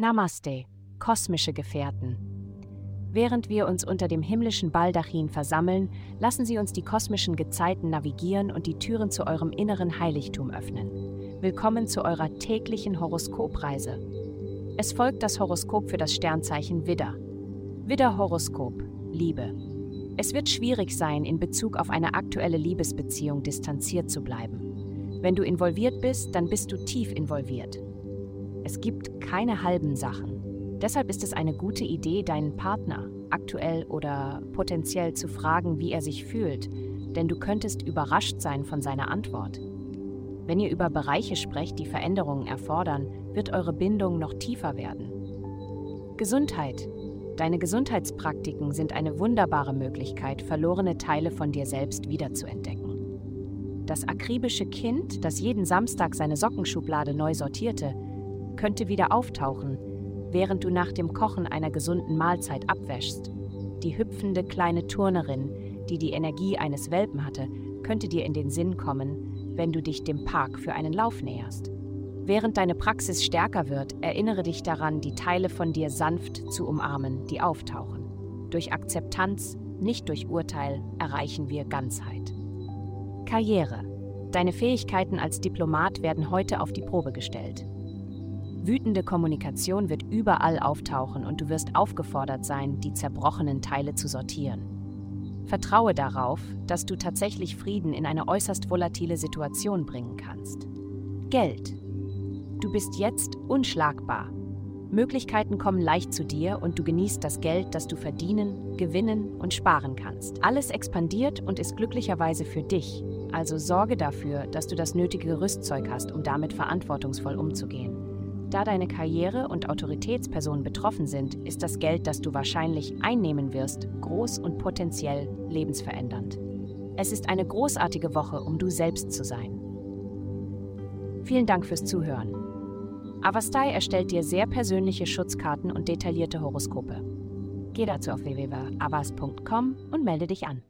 Namaste, kosmische Gefährten. Während wir uns unter dem himmlischen Baldachin versammeln, lassen Sie uns die kosmischen Gezeiten navigieren und die Türen zu eurem inneren Heiligtum öffnen. Willkommen zu eurer täglichen Horoskopreise. Es folgt das Horoskop für das Sternzeichen Widder. Widder Horoskop, Liebe. Es wird schwierig sein, in Bezug auf eine aktuelle Liebesbeziehung distanziert zu bleiben. Wenn du involviert bist, dann bist du tief involviert. Es gibt keine halben Sachen. Deshalb ist es eine gute Idee, deinen Partner, aktuell oder potenziell, zu fragen, wie er sich fühlt, denn du könntest überrascht sein von seiner Antwort. Wenn ihr über Bereiche sprecht, die Veränderungen erfordern, wird eure Bindung noch tiefer werden. Gesundheit. Deine Gesundheitspraktiken sind eine wunderbare Möglichkeit, verlorene Teile von dir selbst wiederzuentdecken. Das akribische Kind, das jeden Samstag seine Sockenschublade neu sortierte, könnte wieder auftauchen, während du nach dem Kochen einer gesunden Mahlzeit abwäschst. Die hüpfende kleine Turnerin, die die Energie eines Welpen hatte, könnte dir in den Sinn kommen, wenn du dich dem Park für einen Lauf näherst. Während deine Praxis stärker wird, erinnere dich daran, die Teile von dir sanft zu umarmen, die auftauchen. Durch Akzeptanz, nicht durch Urteil, erreichen wir Ganzheit. Karriere. Deine Fähigkeiten als Diplomat werden heute auf die Probe gestellt. Wütende Kommunikation wird überall auftauchen und du wirst aufgefordert sein, die zerbrochenen Teile zu sortieren. Vertraue darauf, dass du tatsächlich Frieden in eine äußerst volatile Situation bringen kannst. Geld. Du bist jetzt unschlagbar. Möglichkeiten kommen leicht zu dir und du genießt das Geld, das du verdienen, gewinnen und sparen kannst. Alles expandiert und ist glücklicherweise für dich, also sorge dafür, dass du das nötige Rüstzeug hast, um damit verantwortungsvoll umzugehen. Da deine Karriere und Autoritätspersonen betroffen sind, ist das Geld, das du wahrscheinlich einnehmen wirst, groß und potenziell lebensverändernd. Es ist eine großartige Woche, um du selbst zu sein. Vielen Dank fürs Zuhören. Avastai erstellt dir sehr persönliche Schutzkarten und detaillierte Horoskope. Geh dazu auf www.avas.com und melde dich an.